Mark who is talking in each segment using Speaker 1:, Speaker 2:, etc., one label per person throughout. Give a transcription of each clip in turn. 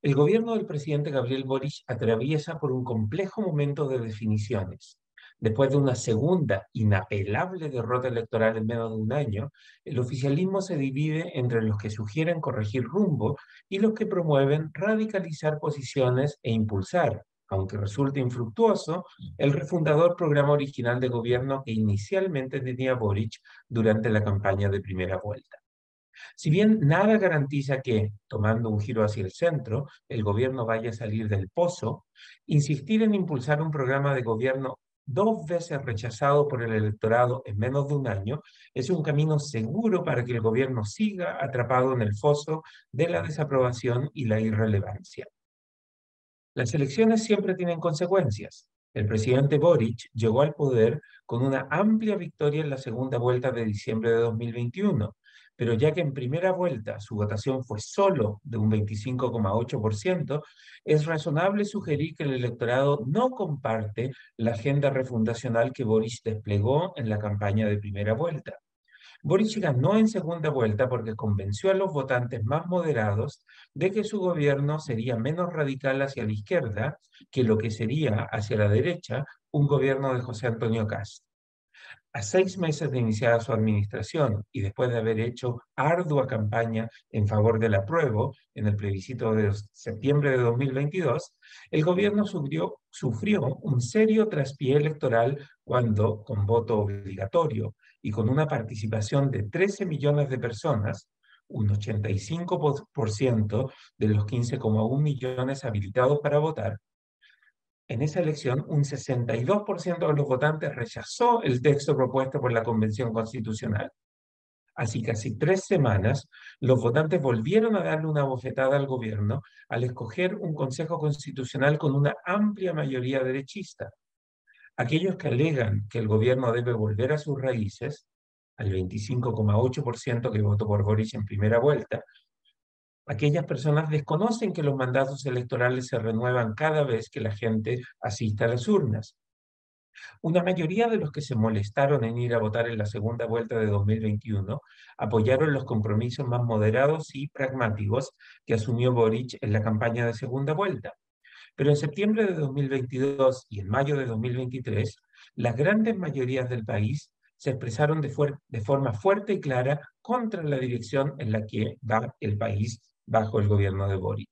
Speaker 1: El gobierno del presidente Gabriel Boric atraviesa por un complejo momento de definiciones. Después de una segunda inapelable derrota electoral en menos de un año, el oficialismo se divide entre los que sugieren corregir rumbo y los que promueven radicalizar posiciones e impulsar, aunque resulte infructuoso, el refundador programa original de gobierno que inicialmente tenía Boric durante la campaña de primera vuelta. Si bien nada garantiza que, tomando un giro hacia el centro, el gobierno vaya a salir del pozo, insistir en impulsar un programa de gobierno dos veces rechazado por el electorado en menos de un año, es un camino seguro para que el gobierno siga atrapado en el foso de la desaprobación y la irrelevancia. Las elecciones siempre tienen consecuencias. El presidente Boric llegó al poder con una amplia victoria en la segunda vuelta de diciembre de 2021, pero ya que en primera vuelta su votación fue solo de un 25,8%, es razonable sugerir que el electorado no comparte la agenda refundacional que Boris desplegó en la campaña de primera vuelta. Boris ganó en segunda vuelta porque convenció a los votantes más moderados de que su gobierno sería menos radical hacia la izquierda que lo que sería hacia la derecha un gobierno de José Antonio Cast. A seis meses de iniciada su administración y después de haber hecho ardua campaña en favor del apruebo en el plebiscito de septiembre de 2022, el gobierno sufrió, sufrió un serio traspié electoral cuando, con voto obligatorio y con una participación de 13 millones de personas, un 85% de los 15,1 millones habilitados para votar, en esa elección, un 62% de los votantes rechazó el texto propuesto por la Convención Constitucional. Así casi tres semanas, los votantes volvieron a darle una bofetada al gobierno al escoger un Consejo Constitucional con una amplia mayoría derechista. Aquellos que alegan que el gobierno debe volver a sus raíces, al 25,8% que votó por Boris en primera vuelta, aquellas personas desconocen que los mandatos electorales se renuevan cada vez que la gente asista a las urnas. Una mayoría de los que se molestaron en ir a votar en la segunda vuelta de 2021 apoyaron los compromisos más moderados y pragmáticos que asumió Boric en la campaña de segunda vuelta. Pero en septiembre de 2022 y en mayo de 2023, las grandes mayorías del país se expresaron de, forma fuerte y clara contra la dirección en la que va el país bajo el gobierno de Boric.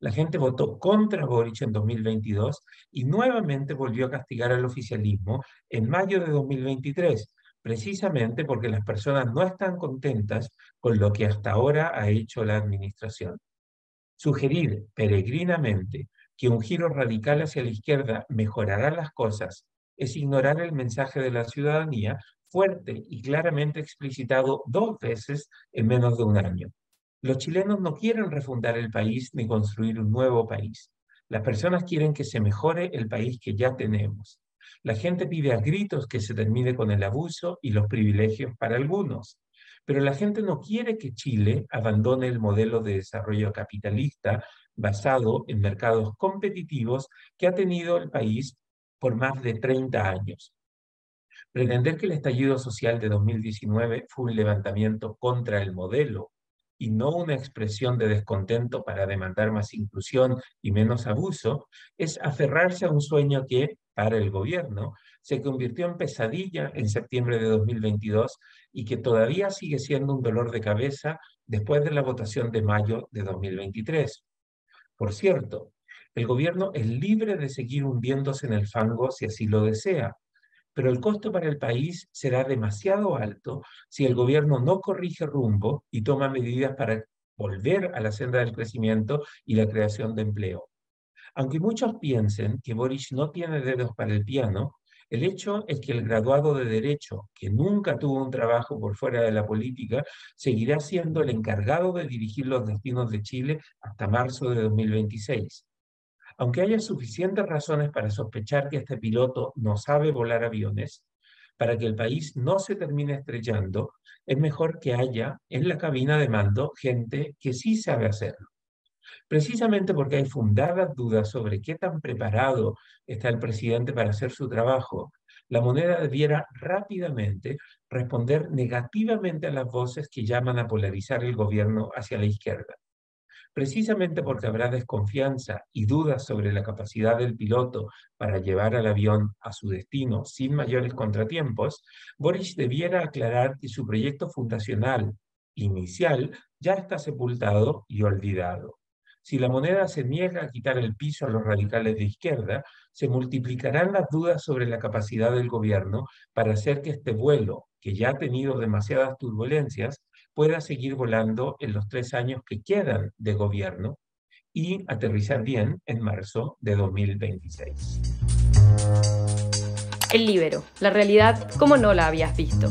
Speaker 1: La gente votó contra Boric en 2022 y nuevamente volvió a castigar al oficialismo en mayo de 2023, precisamente porque las personas no están contentas con lo que hasta ahora ha hecho la administración. Sugerir peregrinamente que un giro radical hacia la izquierda mejorará las cosas es ignorar el mensaje de la ciudadanía fuerte y claramente explicitado dos veces en menos de un año. Los chilenos no quieren refundar el país ni construir un nuevo país. Las personas quieren que se mejore el país que ya tenemos. La gente pide a gritos que se termine con el abuso y los privilegios para algunos. Pero la gente no quiere que Chile abandone el modelo de desarrollo capitalista basado en mercados competitivos que ha tenido el país por más de 30 años. Pretender que el estallido social de 2019 fue un levantamiento contra el modelo y no una expresión de descontento para demandar más inclusión y menos abuso, es aferrarse a un sueño que, para el gobierno, se convirtió en pesadilla en septiembre de 2022 y que todavía sigue siendo un dolor de cabeza después de la votación de mayo de 2023. Por cierto, el gobierno es libre de seguir hundiéndose en el fango si así lo desea, pero el costo para el país será demasiado alto si el gobierno no corrige rumbo y toma medidas para volver a la senda del crecimiento y la creación de empleo. Aunque muchos piensen que Boris no tiene dedos para el piano, el hecho es que el graduado de Derecho, que nunca tuvo un trabajo por fuera de la política, seguirá siendo el encargado de dirigir los destinos de Chile hasta marzo de 2026. Aunque haya suficientes razones para sospechar que este piloto no sabe volar aviones, para que el país no se termine estrellando, es mejor que haya en la cabina de mando gente que sí sabe hacerlo. Precisamente porque hay fundadas dudas sobre qué tan preparado está el presidente para hacer su trabajo, la moneda debiera rápidamente responder negativamente a las voces que llaman a polarizar el gobierno hacia la izquierda. Precisamente porque habrá desconfianza y dudas sobre la capacidad del piloto para llevar al avión a su destino sin mayores contratiempos, Boris debiera aclarar que su proyecto fundacional inicial ya está sepultado y olvidado. Si la moneda se niega a quitar el piso a los radicales de izquierda, se multiplicarán las dudas sobre la capacidad del gobierno para hacer que este vuelo, que ya ha tenido demasiadas turbulencias, pueda seguir volando en los tres años que quedan de gobierno y aterrizar bien en marzo de 2026.
Speaker 2: El libero, la realidad como no la habías visto.